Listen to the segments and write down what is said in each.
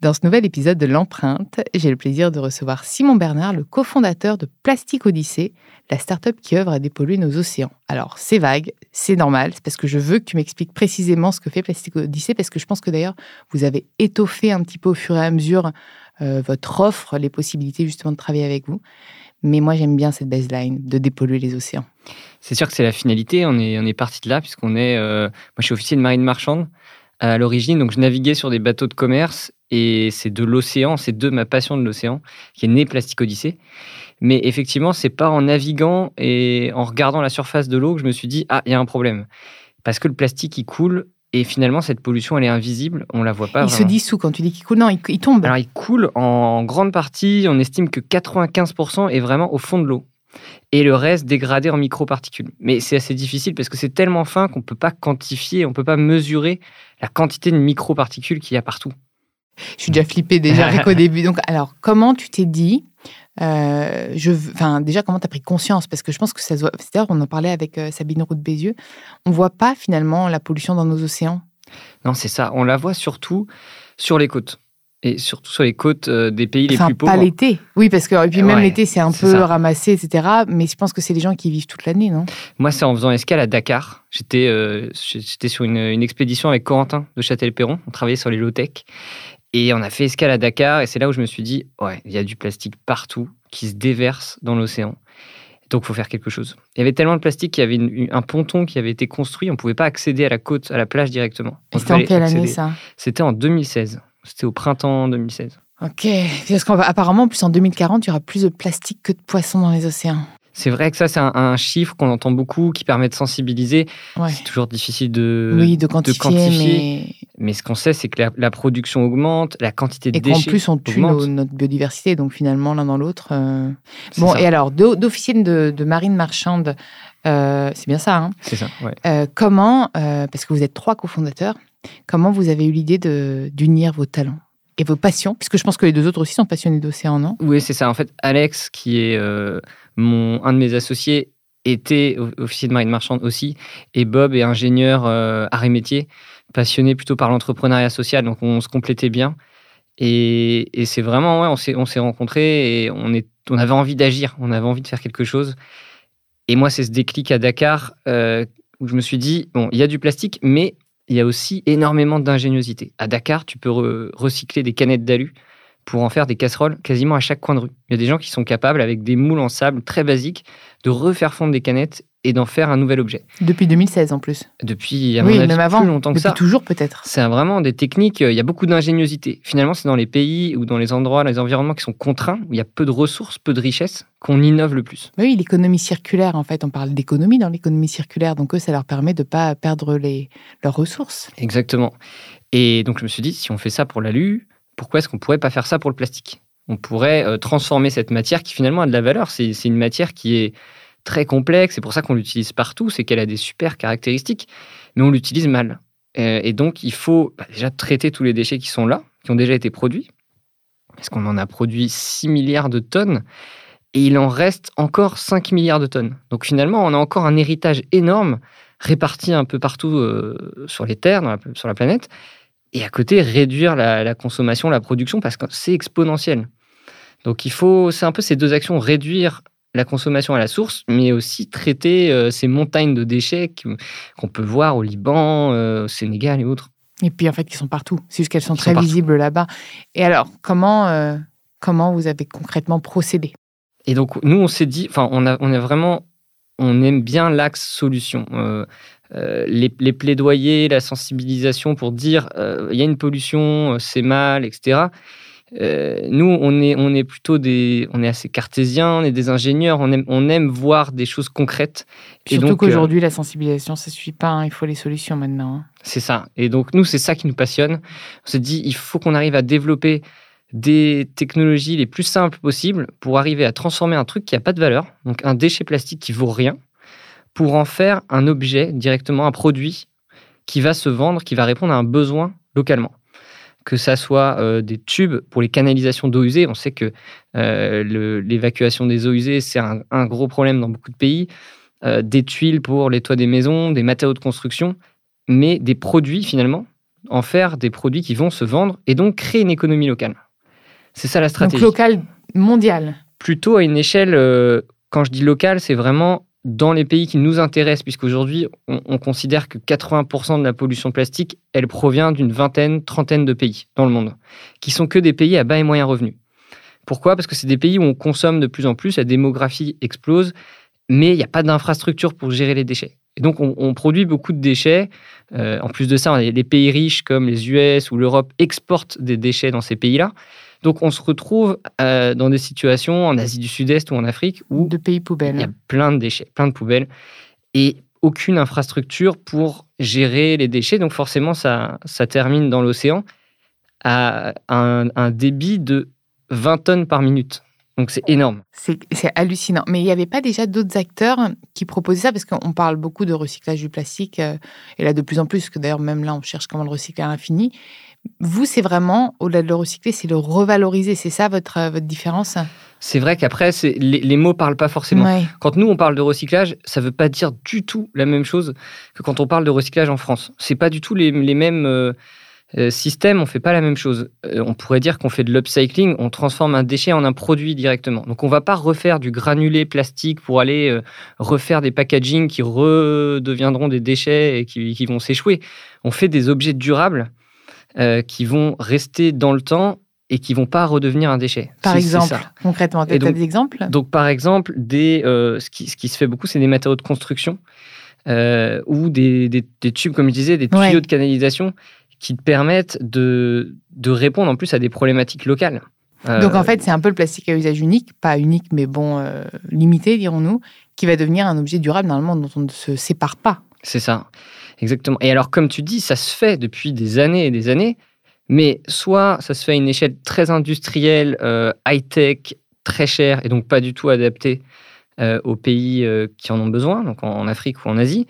Dans ce nouvel épisode de L'Empreinte, j'ai le plaisir de recevoir Simon Bernard, le cofondateur de Plastique Odyssée, la start-up qui œuvre à dépolluer nos océans. Alors, c'est vague, c'est normal, c'est parce que je veux que tu m'expliques précisément ce que fait Plastique Odyssée, parce que je pense que d'ailleurs, vous avez étoffé un petit peu au fur et à mesure euh, votre offre, les possibilités justement de travailler avec vous. Mais moi, j'aime bien cette baseline de dépolluer les océans. C'est sûr que c'est la finalité. On est, parti de là, puisqu'on est. Euh, moi, je suis officier de marine marchande à l'origine, donc je naviguais sur des bateaux de commerce et c'est de l'océan, c'est de ma passion de l'océan qui est né Plastique Odyssée. Mais effectivement, c'est pas en naviguant et en regardant la surface de l'eau que je me suis dit ah il y a un problème parce que le plastique il coule et finalement cette pollution elle est invisible, on la voit pas. Il se dissout quand tu dis qu'il coule, non, il, tombe. Alors il coule en grande partie, on estime que 95% est vraiment au fond de l'eau et le reste dégradé en microparticules. Mais c'est assez difficile parce que c'est tellement fin qu'on ne peut pas quantifier, on ne peut pas mesurer la quantité de microparticules qu'il y a partout. Je suis déjà flippée déjà avec au début. Donc, alors, comment tu t'es dit euh, je, enfin, déjà, comment tu as pris conscience? Parce que je pense que ça se voit. C'est-à-dire, on en parlait avec euh, Sabine Roux de Bézieux. On voit pas finalement la pollution dans nos océans. Non, c'est ça. On la voit surtout sur les côtes et surtout sur les côtes euh, des pays les plus pauvres. Pas l'été, oui, parce que et puis même l'été c'est un peu ramassé, etc. Mais je pense que c'est les gens qui vivent toute l'année, non? Moi, c'est en faisant escale à Dakar. J'étais j'étais sur une, une, expédition avec Corentin de Châtel-Perron. On travaillait sur les low-tech et on a fait escale à Dakar. Et c'est là où je me suis dit, ouais, il y a du plastique partout qui se déverse dans l'océan. Donc, il faut faire quelque chose. Il y avait tellement de plastique qu'il y avait un ponton qui avait été construit. On ne pouvait pas accéder à la côte, à la plage directement. C'était en quelle année ça? C'était en 2016. C'était au printemps 2016. Ok, parce qu'apparemment, plus en 2040, il y aura plus de plastique que de poissons dans les océans. C'est vrai que ça, c'est un, chiffre qu'on entend beaucoup, qui permet de sensibiliser. C'est toujours difficile de, oui, de quantifier. mais... ce qu'on sait, c'est que la, production augmente, la quantité de et déchets. Et qu'en plus, on tue notre biodiversité. Donc finalement, l'un dans l'autre. Euh, bon, et alors, d'officier de, de, marine marchande, euh, c'est bien ça. Hein c'est ça, ouais. Euh, comment, parce que vous êtes trois cofondateurs, Comment vous avez eu l'idée d'unir vos talents et vos passions? Puisque je pense que les deux autres aussi sont passionnés d'océan, non? Oui, c'est ça. En fait, Alex, qui est mon, un de mes associés, était officier de marine marchande aussi. Et Bob est ingénieur euh, arts et métiers, passionné plutôt par l'entrepreneuriat social. Donc, on se complétait bien. Et, c'est vraiment, on s'est rencontrés et on avait envie d'agir, on avait envie de faire quelque chose. Et moi, c'est ce déclic à Dakar euh, où je me suis dit, bon, il y a du plastique, mais il y a aussi énormément d'ingéniosité. À Dakar, tu peux recycler des canettes d'alu pour en faire des casseroles quasiment à chaque coin de rue. Il y a des gens qui sont capables, avec des moules en sable très basiques, de refaire fondre des canettes et d'en faire un nouvel objet. Depuis 2016 en plus. Depuis, à oui, même avant, plus longtemps que ça. toujours peut-être. C'est vraiment des techniques, euh, il y a beaucoup d'ingéniosité. Finalement, c'est dans les pays ou dans les endroits, dans les environnements qui sont contraints, où il y a peu de ressources, peu de richesses, qu'on innove le plus. Oui, l'économie circulaire, en fait, on parle d'économie dans l'économie circulaire, donc eux, ça leur permet de ne pas perdre les, leurs ressources. Exactement. Et donc je me suis dit, si on fait ça pour l'alu, pourquoi est-ce qu'on pourrait pas faire ça pour le plastique? On pourrait euh, transformer cette matière qui finalement a de la valeur. C'est une matière qui est très complexe, c'est pour ça qu'on l'utilise partout, c'est qu'elle a des super caractéristiques, mais on l'utilise mal. Euh, et donc, il faut bah, déjà traiter tous les déchets qui sont là, qui ont déjà été produits, parce qu'on en a produit 6 milliards de tonnes, et il en reste encore 5 milliards de tonnes. Donc finalement, on a encore un héritage énorme réparti un peu partout euh, sur les terres, sur la planète, et à côté, réduire la, consommation, la production, parce que c'est exponentiel. Donc il faut, c'est un peu ces deux actions, réduire la consommation à la source, mais aussi traiter euh, ces montagnes de déchets qu'on peut voir au Liban, euh, au Sénégal et autres. Et puis en fait, qui sont partout. C'est juste qu'elles sont très visibles là-bas. Et alors, comment, euh, comment vous avez concrètement procédé? Et donc, nous, on s'est dit, enfin, on a, on a vraiment, on aime bien l'axe solution. Les, les, plaidoyers, la sensibilisation pour dire il y a une pollution, c'est mal, etc. Euh, nous, on est, on est plutôt des, on est assez cartésiens, on est des ingénieurs, on aime, on aime voir des choses concrètes. Surtout qu'aujourd'hui, la sensibilisation, ça suffit pas, hein, il faut les solutions maintenant. Hein. C'est ça. Et donc, nous, c'est ça qui nous passionne. On s'est dit, il faut qu'on arrive à développer des technologies les plus simples possibles pour arriver à transformer un truc qui n'a pas de valeur, donc un déchet plastique qui vaut rien, pour en faire un objet directement, un produit qui va se vendre, qui va répondre à un besoin localement que ça soit euh, des tubes pour les canalisations d'eau usée. On sait que euh, l'évacuation des eaux usées, c'est un, gros problème dans beaucoup de pays. Euh, des tuiles pour les toits des maisons, des matériaux de construction, mais des produits finalement, en faire des produits qui vont se vendre et donc créer une économie locale. C'est ça la stratégie. Donc locale, mondiale. Plutôt à une échelle, quand je dis locale, c'est vraiment dans les pays qui nous intéressent, puisqu'aujourd'hui, on, on considère que 80% de la pollution plastique, elle provient d'une vingtaine, trentaine de pays dans le monde, qui sont que des pays à bas et moyens revenus. Pourquoi? Parce que c'est des pays où on consomme de plus en plus, la démographie explose, mais il n'y a pas d'infrastructure pour gérer les déchets. Et donc, on, produit beaucoup de déchets. Euh, en plus de ça, les pays riches comme les US ou l'Europe exportent des déchets dans ces pays-là. Donc on se retrouve euh, dans des situations en Asie du Sud-Est ou en Afrique où de pays poubelles. Il y a plein de déchets, plein de poubelles et aucune infrastructure pour gérer les déchets. Donc forcément, ça, ça termine dans l'océan à un, débit de 20 tonnes par minute. Donc c'est énorme. C'est hallucinant. Mais il n'y avait pas déjà d'autres acteurs qui proposaient ça? Parce qu'on parle beaucoup de recyclage du plastique, euh, et là de plus en plus, que d'ailleurs même là on cherche comment le recycler à l'infini. Vous, c'est vraiment, au-delà de le recycler, c'est le revaloriser. C'est ça votre, euh, votre différence? C'est vrai qu'après, les, les, mots parlent pas forcément. Quand nous, on parle de recyclage, ça veut pas dire du tout la même chose que quand on parle de recyclage en France. C'est pas du tout les, les mêmes euh, euh, systèmes, on fait pas la même chose. on pourrait dire qu'on fait de l'upcycling, on transforme un déchet en un produit directement. Donc on va pas refaire du granulé plastique pour aller refaire des packaging qui redeviendront des déchets et qui, qui vont s'échouer. On fait des objets durables euh, qui vont rester dans le temps et qui vont pas redevenir un déchet. Par exemple, concrètement, tu as des exemples? Donc, par exemple, des, euh, ce, qui, ce, qui, se fait beaucoup, c'est des matériaux de construction euh, ou des, des, tubes, comme je disais, des tuyaux de canalisation qui te permettent de, de répondre en plus à des problématiques locales. Donc, en fait, c'est un peu le plastique à usage unique, pas unique, mais bon, limité, dirons-nous, qui va devenir un objet durable, normalement, dont on ne se sépare pas. C'est ça. Exactement. Et alors, comme tu dis, ça se fait depuis des années et des années, mais soit ça se fait à une échelle très industrielle, euh, high-tech, très chère, et donc pas du tout adaptée euh, aux pays euh, qui en ont besoin, donc en, Afrique ou en Asie.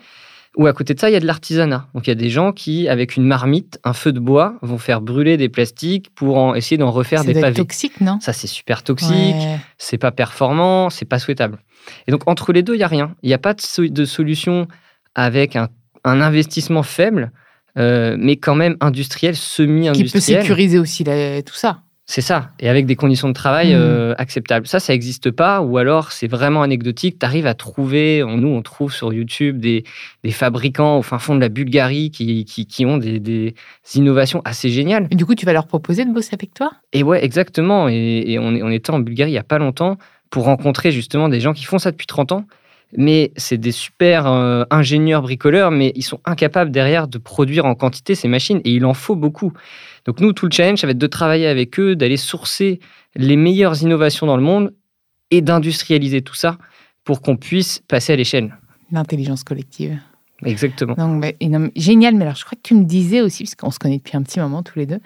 Ou à côté de ça, il y a de l'artisanat. Donc il y a des gens qui, avec une marmite, un feu de bois, vont faire brûler des plastiques pour en, essayer d'en refaire des pavés. C'est toxique, non? Ça, c'est super toxique, c'est pas performant, c'est pas souhaitable. Et donc entre les deux, il y a rien. Il n'y a pas de, de solution avec un un investissement faible, euh, mais quand même industriel, semi-industriel. Qui peut sécuriser aussi tout ça. C'est ça, et avec des conditions de travail mmh. euh, acceptables. Ça, ça n'existe pas, ou alors c'est vraiment anecdotique. Tu arrives à trouver, nous on trouve sur YouTube des, fabricants au fin fond de la Bulgarie qui, qui, ont des, innovations assez géniales. Et du coup, tu vas leur proposer de bosser avec toi? Et ouais, exactement. Et, on, on était en Bulgarie il n'y a pas longtemps pour rencontrer justement des gens qui font ça depuis 30 ans mais c'est des super euh, ingénieurs bricoleurs, mais ils sont incapables derrière de produire en quantité ces machines et il en faut beaucoup. Donc nous, tout le challenge, ça va être de travailler avec eux, d'aller sourcer les meilleures innovations dans le monde et d'industrialiser tout ça pour qu'on puisse passer à l'échelle. L'intelligence collective. Exactement. Donc, bah, génial, mais alors je crois que tu me disais aussi, parce qu'on se connaît depuis un petit moment tous les deux,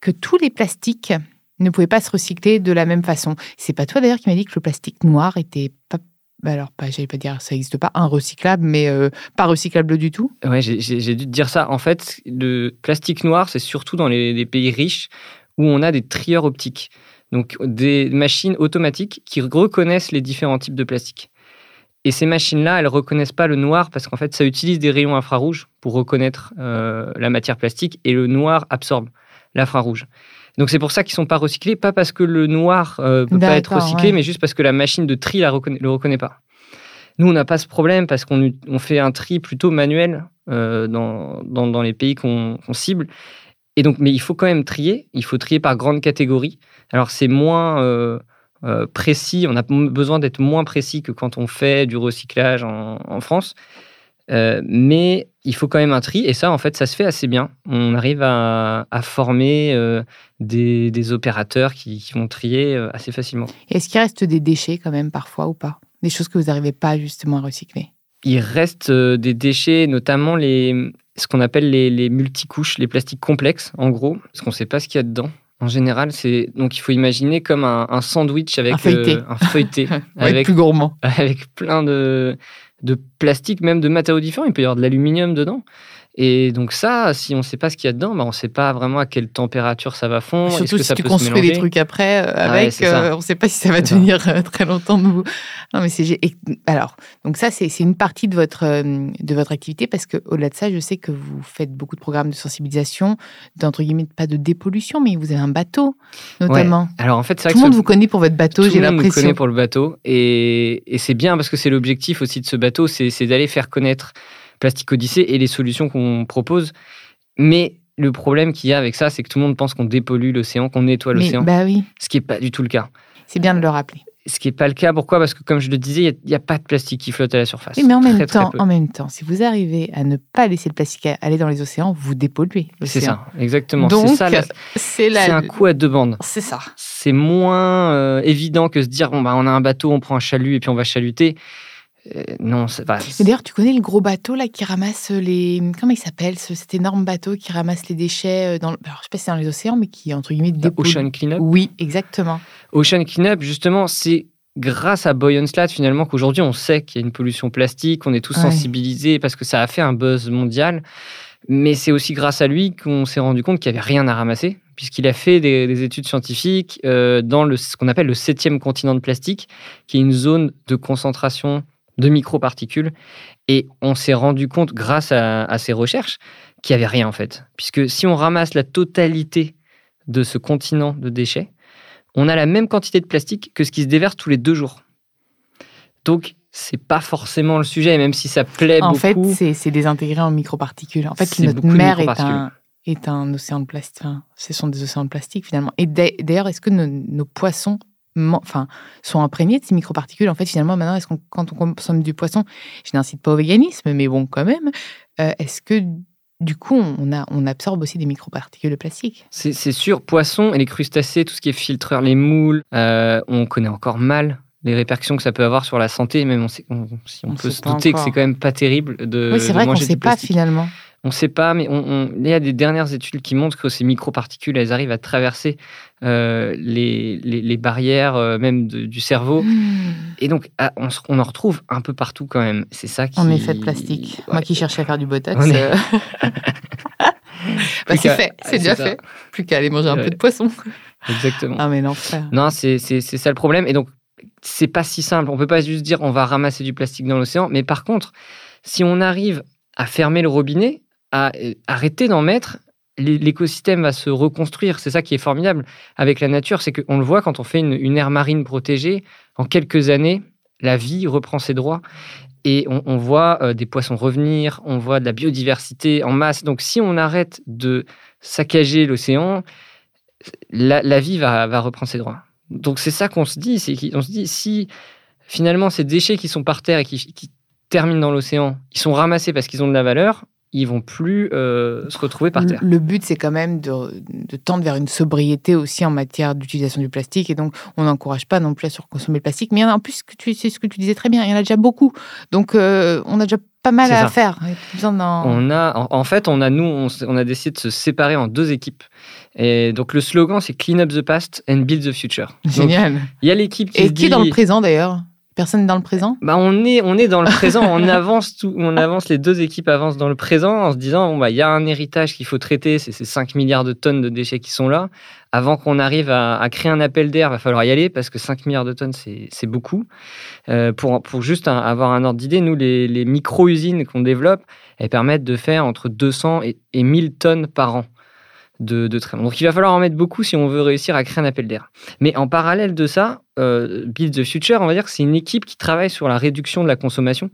que tous les plastiques ne pouvaient pas se recycler de la même façon. C'est pas toi d'ailleurs qui m'as dit que le plastique noir était pas bah alors, pas, j'allais pas dire, ça n'existe pas, un recyclable, mais euh, pas recyclable du tout Ouais, j'ai dû te dire ça. En fait, le plastique noir, c'est surtout dans les, pays riches où on a des trieurs optiques. Donc, des machines automatiques qui reconnaissent les différents types de plastique. Et ces machines-là, elles reconnaissent pas le noir parce qu'en fait, ça utilise des rayons infrarouges pour reconnaître euh, la matière plastique et le noir absorbe l'infrarouge. Donc c'est pour ça qu'ils sont pas recyclés, pas parce que le noir euh, peut pas être recyclé, mais juste parce que la machine de tri la reconnaît, le reconnaît pas. Nous, on n'a pas ce problème parce qu'on on fait un tri plutôt manuel euh, dans, dans, dans, les pays qu'on cible. Et donc, mais il faut quand même trier. Il faut trier par grande catégorie. Alors c'est moins euh, euh, précis. On a besoin d'être moins précis que quand on fait du recyclage en, en France. Euh, mais il faut quand même un tri, et ça, en fait, ça se fait assez bien. On arrive à, former euh, des, opérateurs qui, vont trier euh, assez facilement. Est-ce qu'il reste des déchets quand même parfois ou pas? Des choses que vous n'arrivez pas justement à recycler? Il reste des déchets, notamment les, ce qu'on appelle les, les, multicouches, les plastiques complexes, en gros, parce qu'on ne sait pas ce qu'il y a dedans. En général, c'est donc il faut imaginer comme un, sandwich avec un feuilleté, un feuilleté avec plus gourmand, avec plein de de plastique, même de matériaux différents. Il peut y avoir de l'aluminium dedans. Et donc ça, si on ne sait pas ce qu'il y a dedans, bah on ne sait pas vraiment à quelle température ça va fondre. Surtout si tu construis des trucs après euh, avec, euh, on ne sait pas si ça va tenir euh, très longtemps. Non, mais c'est alors donc ça c'est une partie de votre de votre activité parce que au-delà de ça, je sais que vous faites beaucoup de programmes de sensibilisation, d'entre guillemets pas de dépollution, mais vous avez un bateau notamment. Alors en fait, tout le monde vous connaît pour votre bateau. J'ai l'impression. Tout le monde vous connaît pour le bateau et, et c'est bien parce que c'est l'objectif aussi de ce bateau, c'est d'aller faire connaître Plastique Odyssée et les solutions qu'on propose. Mais le problème qu'il y a avec ça, c'est que tout le monde pense qu'on dépollue l'océan, qu'on nettoie l'océan. Bah oui. Ce qui n'est pas du tout le cas. C'est bien de le rappeler. Ce qui n'est pas le cas, pourquoi? Parce que, comme je le disais, il n'y a, pas de plastique qui flotte à la surface. Oui, mais en même, temps, en même temps, si vous arrivez à ne pas laisser le plastique aller dans les océans, vous dépolluez C'est ça, exactement. Donc, c'est un coup à deux bandes. C'est ça. C'est moins euh, évident que se dire bon, bah, on a un bateau, on prend un chalut et puis on va chaluter. Euh, non, c'est pas. D'ailleurs, tu connais le gros bateau là qui ramasse les. Comment il s'appelle cet énorme bateau qui ramasse les déchets euh, dans. Alors, je sais pas si c'est dans les océans, mais qui entre guillemets dépose. Ocean Cleanup. Oui, exactement. Ocean Cleanup, justement, c'est grâce à Boy Slat finalement qu'aujourd'hui on sait qu'il y a une pollution plastique, on est tous sensibilisés parce que ça a fait un buzz mondial. Mais c'est aussi grâce à lui qu'on s'est rendu compte qu'il n'y avait rien à ramasser, puisqu'il a fait des, études scientifiques euh, dans le, ce qu'on appelle le septième continent de plastique, qui est une zone de concentration de microparticules. Et on s'est rendu compte, grâce à, ces recherches, qu'il n'y avait rien en fait. Puisque si on ramasse la totalité de ce continent de déchets, on a la même quantité de plastique que ce qui se déverse tous les deux jours. Donc, c'est pas forcément le sujet, même si ça plaît beaucoup. En fait, c'est désintégré en microparticules. En fait, notre mer est un, est un océan de plastique. ce sont des océans de plastique finalement. Et d'ailleurs, est-ce que nos poissons enfin, sont imprégnés de ces microparticules. En fait, finalement, maintenant, est-ce qu'on, quand on consomme du poisson, je n'incite pas au véganisme, mais bon, quand même, euh, est-ce que du coup, on, a, on absorbe aussi des microparticules de plastique c'est, sûr, poisson et les crustacés, tout ce qui est filtreur, les moules, euh, on connaît encore mal les répercussions que ça peut avoir sur la santé, même on, sait, on, si on, peut se douter que c'est quand même pas terrible de. Oui, c'est vrai qu'on ne sait pas finalement. On ne sait pas, mais on, il y a des dernières études qui montrent que ces microparticules, elles arrivent à traverser euh, les, les, barrières euh, même du cerveau. Hmm. Et donc, ah, on, on, en retrouve un peu partout quand même. C'est ça qui... En effet de plastique. Moi qui cherchais à faire du botox. Euh, bah, c'est fait, c'est déjà fait. Plus qu'à aller manger un peu de poisson. Exactement. Ah mais l'enfer. Non, c'est ça le problème. Et donc, c'est pas si simple. On peut pas juste dire on va ramasser du plastique dans l'océan. Mais par contre, si on arrive à fermer le robinet, à euh, arrêter d'en mettre, l'écosystème va se reconstruire. C'est ça qui est formidable avec la nature, c'est qu'on le voit quand on fait une, aire marine protégée, en quelques années, la vie reprend ses droits. Et on, voit euh, des poissons revenir, on voit de la biodiversité en masse. Donc si on arrête de saccager l'océan, la, vie va, reprendre ses droits. Donc c'est ça qu'on se dit, c'est qu'on se dit si finalement ces déchets qui sont par terre et qui, qui terminent dans l'océan, ils sont ramassés parce qu'ils ont de la valeur, ils vont plus euh, se retrouver par terre. Le but, c'est quand même de, tendre vers une sobriété aussi en matière d'utilisation du plastique. Et donc, on n'encourage pas non plus à surconsommer le plastique. Mais en plus, c'est ce que tu disais très bien, il y en a déjà beaucoup. Donc, euh, on a déjà pas mal à faire. On a, en, fait, on a nous, on, a décidé de se séparer en deux équipes. Et donc le slogan, c'est Clean up the past and build the future. Génial. Il y a l'équipe qui et qui est dans le présent d'ailleurs? Personne dans le présent? Bah on, est, on est dans le présent, on, avance tout, on avance, les deux équipes avancent dans le présent en se disant, bon, bah, il y a un héritage qu'il faut traiter, c'est ces 5 milliards de tonnes de déchets qui sont là. Avant qu'on arrive à, créer un appel d'air, il va falloir y aller parce que 5 milliards de tonnes, c'est beaucoup. Euh, pour, pour juste avoir un ordre d'idée, nous, les, les micro-usines qu'on développe, elles permettent de faire entre 200 et, et 1000 tonnes par an de, de traitement. Donc il va falloir en mettre beaucoup si on veut réussir à créer un appel d'air. Mais en parallèle de ça, euh, Build the Future, on va dire que c'est une équipe qui travaille sur la réduction de la consommation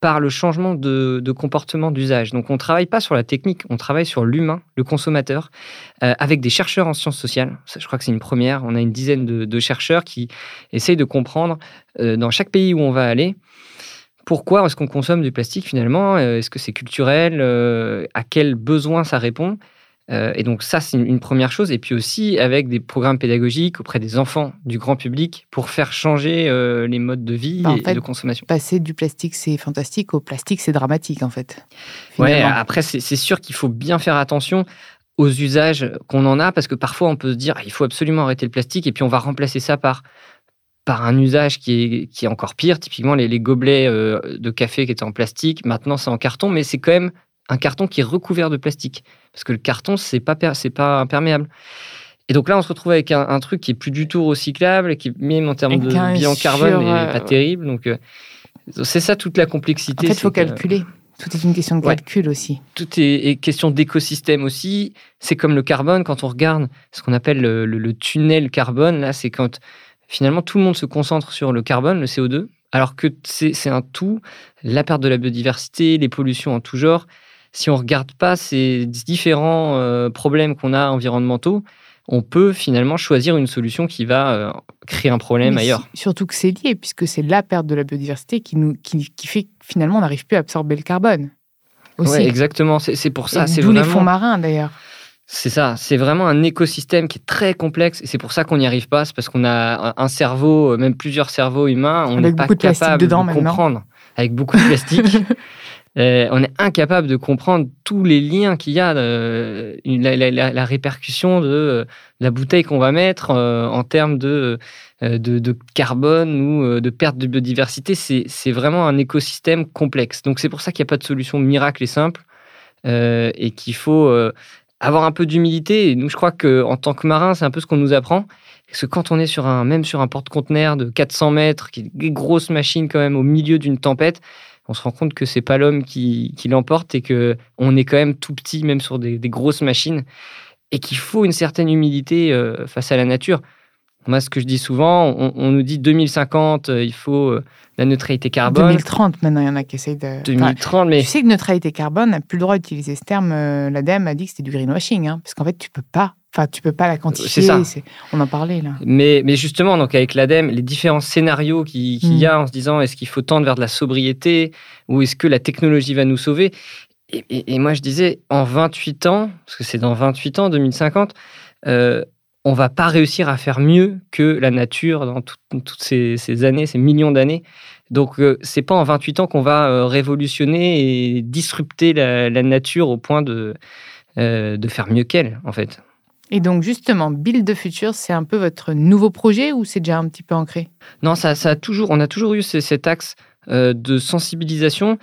par le changement de, comportement d'usage. Donc on ne travaille pas sur la technique, on travaille sur l'humain, le consommateur, euh, avec des chercheurs en sciences sociales. Je crois que c'est une première. On a une dizaine de, chercheurs qui essayent de comprendre euh, dans chaque pays où on va aller pourquoi est-ce qu'on consomme du plastique finalement? Est-ce que c'est culturel? À quel besoin ça répond? Euh, et donc ça, c'est une, première chose. Et puis aussi avec des programmes pédagogiques auprès des enfants, du grand public, pour faire changer euh, les modes de vie bah, et, de consommation. Passer du plastique, c'est fantastique, au plastique, c'est dramatique en fait. Ouais, après, c'est sûr qu'il faut bien faire attention aux usages qu'on en a, parce que parfois on peut se dire, il faut absolument arrêter le plastique, et puis on va remplacer ça par par un usage qui est, qui est encore pire. Typiquement, les, gobelets euh, de café qui étaient en plastique, maintenant c'est en carton, mais c'est quand même un carton qui est recouvert de plastique. Parce que le carton, c'est pas, c'est pas imperméable. Et donc là, on se retrouve avec un, truc qui est plus du tout recyclable, qui même en termes de bilan carbone n'est pas terrible. Donc euh, c'est ça toute la complexité. En fait, il faut calculer. Tout est une question de calcul aussi. Tout est, question d'écosystème aussi. C'est comme le carbone, quand on regarde ce qu'on appelle le, le, tunnel carbone, là, c'est quand finalement tout le monde se concentre sur le carbone, le CO2, alors que c'est un tout, la perte de la biodiversité, les pollutions en tout genre, si on ne regarde pas ces différents euh, problèmes qu'on a environnementaux, on peut finalement choisir une solution qui va euh, créer un problème ailleurs. Surtout que c'est lié, puisque c'est la perte de la biodiversité qui, nous, qui, fait que finalement on n'arrive plus à absorber le carbone. Oui, exactement. C'est pour ça. D'où vraiment... les fonds marins d'ailleurs. C'est ça, c'est vraiment un écosystème qui est très complexe et c'est pour ça qu'on n'y arrive pas. C'est parce qu'on a un cerveau, même plusieurs cerveaux humains, on n'est pas capable de comprendre. Avec beaucoup de plastique. Euh, on est incapable de comprendre tous les liens qu'il y a, euh, la, répercussion de, euh, la bouteille qu'on va mettre en termes de, de, carbone ou de perte de biodiversité. C'est vraiment un écosystème complexe. Donc c'est pour ça qu'il n'y a pas de solution miracle et simple et qu'il faut avoir un peu d'humilité. Nous, je crois qu'en tant que marin, c'est un peu ce qu'on nous apprend. Parce que quand on est sur un, même sur un porte-conteneur de 400 mètres, qui est une grosse machine quand même au milieu d'une tempête, on se rend compte que c'est pas l'homme qui, l'emporte et que on est quand même tout petit, même sur des, grosses machines, et qu'il faut une certaine humilité euh, face à la nature. Moi, ce que je dis souvent, on, nous dit 2050, euh, il faut euh, la neutralité carbone. 2030, maintenant, il y en a qui essayent de. 2030, mais. Tu sais que neutralité carbone n'a plus le droit d'utiliser ce terme. L'ADEME a dit que c'était du greenwashing, hein, parce qu'en fait, tu peux pas Enfin, tu peux pas la quantifier. C'est ça. On en parlait là. Mais, mais justement, donc avec l'ADEME, les différents scénarios qu'il y a en se disant est-ce qu'il faut tendre vers de la sobriété ou est-ce que la technologie va nous sauver? Et, moi, je disais en 28 ans, parce que c'est dans 28 ans, 2050, euh, on va pas réussir à faire mieux que la nature dans toutes ces, années, ces millions d'années. Donc, euh, c'est pas en 28 ans qu'on va euh, révolutionner et disrupter la, nature au point de, euh, de faire mieux qu'elle, en fait. Et donc justement, Build the Future, c'est un peu votre nouveau projet ou c'est déjà un petit peu ancré? Non, ça, ça a toujours, on a toujours eu cet axe euh, de sensibilisation.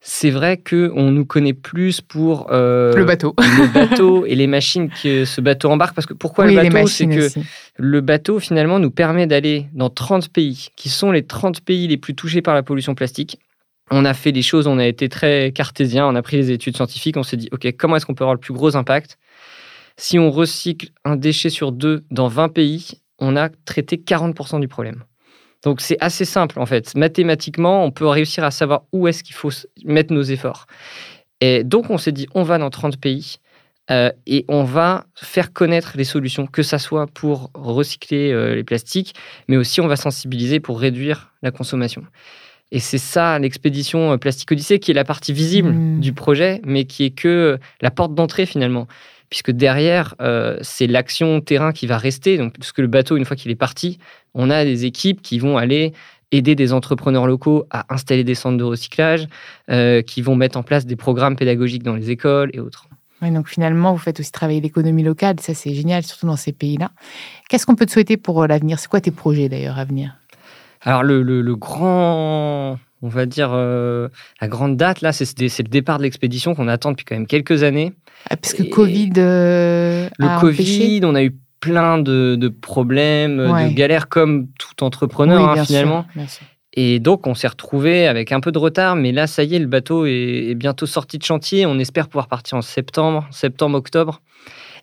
C'est vrai que on nous connaît plus pour euh, le bateau, le bateau et les machines que ce bateau embarque. Parce que pourquoi le bateau C'est que le bateau finalement nous permet d'aller dans 30 pays, qui sont les 30 pays les plus touchés par la pollution plastique. On a fait les choses, on a été très cartésien, on a pris les études scientifiques, on s'est dit, OK, comment est-ce qu'on peut avoir le plus gros impact? Si on recycle un déchet sur deux dans 20 pays, on a traité 40% du problème. Donc c'est assez simple en fait. Mathématiquement, on peut réussir à savoir où est-ce qu'il faut mettre nos efforts. Et donc on s'est dit, on va dans 30 pays euh, et on va faire connaître les solutions, que ça soit pour recycler euh, les plastiques, mais aussi on va sensibiliser pour réduire la consommation. Et c'est ça l'expédition euh, Plastique Odyssée qui est la partie visible mmh. du projet, mais qui est que la porte d'entrée finalement puisque derrière, euh, c'est l'action terrain qui va rester. Donc, puisque le bateau, une fois qu'il est parti, on a des équipes qui vont aller aider des entrepreneurs locaux à installer des centres de recyclage, euh, qui vont mettre en place des programmes pédagogiques dans les écoles et autres. donc finalement, vous faites aussi travailler l'économie locale, ça c'est génial, surtout dans ces pays-là. Qu'est-ce qu'on peut te souhaiter pour euh, l'avenir? C'est quoi tes projets d'ailleurs à venir? Alors, le, le, le grand on va dire, euh, la grande date, là, c'est le départ de l'expédition qu'on attend depuis quand même quelques années. Ah, parce que Covid. Euh, le Covid, on a eu plein de, problèmes, de galères, comme tout entrepreneur, hein, finalement. Et donc, on s'est retrouvé avec un peu de retard, mais là, ça y est, le bateau est, est bientôt sorti de chantier. On espère pouvoir partir en septembre, septembre-octobre.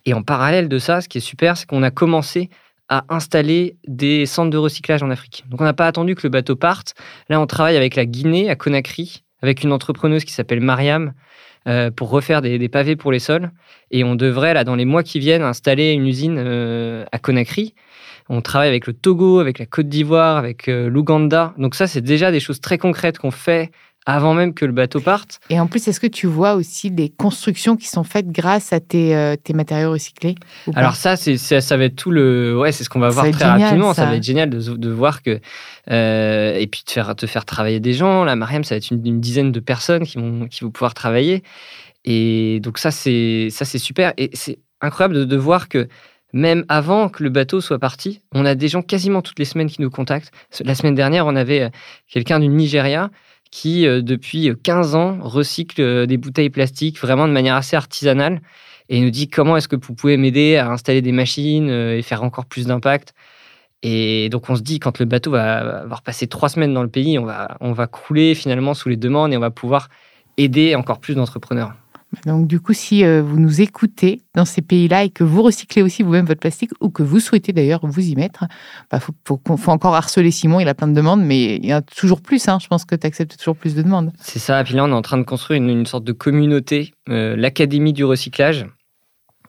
Et en parallèle de ça, ce qui est super, c'est qu'on a commencé à installer des centres de recyclage en Afrique. Donc on n'a pas attendu que le bateau parte. Là, on travaille avec la Guinée, à Conakry, avec une entrepreneuse qui s'appelle Mariam, euh, pour refaire des, pavés pour les sols. Et on devrait, là, dans les mois qui viennent, installer une usine euh, à Conakry. On travaille avec le Togo, avec la Côte d'Ivoire, avec euh, l'Ouganda. Donc ça, c'est déjà des choses très concrètes qu'on fait avant même que le bateau parte. Et en plus, est-ce que tu vois aussi des constructions qui sont faites grâce à tes, euh, tes matériaux recyclés Alors ça, c'est, ça, va être tout le... Ouais, c'est ce qu'on va voir très rapidement. Ça. va être génial de, de voir que... Euh, et puis de faire, te faire travailler des gens. Là, Mariam, ça va être une, dizaine de personnes qui vont, qui vont pouvoir travailler. Et donc ça, c'est, ça, c'est super. Et c'est incroyable de, de voir que même avant que le bateau soit parti, on a des gens quasiment toutes les semaines qui nous contactent. La semaine dernière, on avait euh, quelqu'un du Nigeria qui, euh, depuis 15 ans, recycle euh, des bouteilles plastiques vraiment de manière assez artisanale et nous dit comment est-ce que vous pouvez m'aider à installer des machines euh, et faire encore plus d'impact. Et donc on se dit, quand le bateau va avoir passé trois semaines dans le pays, on va, on va crouler finalement sous les demandes et on va pouvoir aider encore plus d'entrepreneurs. Donc du coup, si euh, vous nous écoutez dans ces pays-là et que vous recyclez aussi vous-même votre plastique ou que vous souhaitez d'ailleurs vous y mettre, il bah, faut, encore harceler Simon, il a plein de demandes, mais il y a toujours plus. Hein. je pense que tu acceptes toujours plus de demandes. C'est ça. Et puis là, on est en train de construire une, sorte de communauté, euh, l'Académie du recyclage,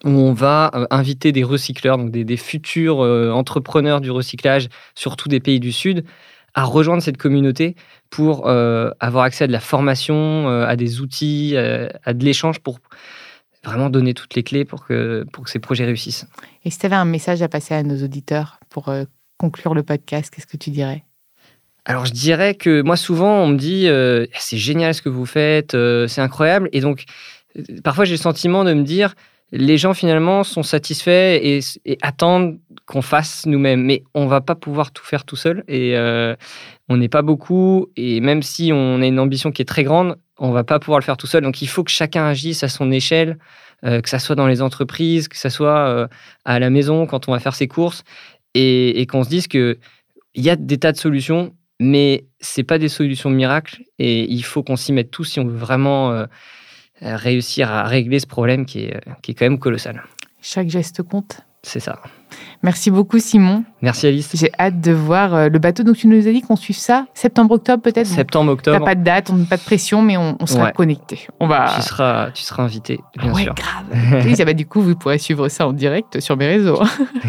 où on va euh, inviter des recycleurs, donc des, futurs entrepreneurs du recyclage, surtout des pays du Sud, à rejoindre cette communauté pour euh, avoir accès à de la formation, euh, à des outils, euh, à de l'échange pour vraiment donner toutes les clés pour que, pour que ces projets réussissent. Et si tu avais un message à passer à nos auditeurs pour conclure le podcast, qu'est-ce que tu dirais? Alors je dirais que moi souvent on me dit c'est génial ce que vous faites, c'est incroyable et donc parfois j'ai le sentiment de me dire les gens finalement sont satisfaits et, attendent qu'on fasse nous-mêmes. Mais on va pas pouvoir tout faire tout seul et euh, on n'est pas beaucoup. Et même si on a une ambition qui est très grande, on va pas pouvoir le faire tout seul. Donc il faut que chacun agisse à son échelle, euh, que ça soit dans les entreprises, que ça soit euh, à la maison quand on va faire ses courses et, qu'on se dise que il y a des tas de solutions, mais c'est pas des solutions miracles et il faut qu'on s'y mette tous si on veut vraiment réussir à régler ce problème qui est, qui est quand même colossal. Chaque geste compte. C'est ça. Merci beaucoup Simon. Merci Alice. J'ai hâte de voir euh, le bateau. Donc tu nous as dit qu'on suive ça septembre-octobre peut-être? Septembre-octobre. T'as pas de date, on n'a pas de pression, mais on, sera connecté. On va... Tu seras, tu seras invité, bien ouais, grave. bah, du coup, vous pourrez suivre ça en direct sur mes réseaux.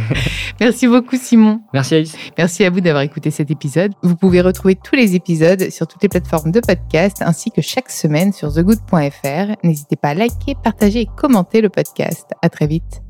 Merci beaucoup Simon. Merci Alice. Merci à vous d'avoir écouté cet épisode. Vous pouvez retrouver tous les épisodes sur toutes les plateformes de podcast ainsi que chaque semaine sur thegood.fr. N'hésitez pas à liker, partager et commenter le podcast. À très vite.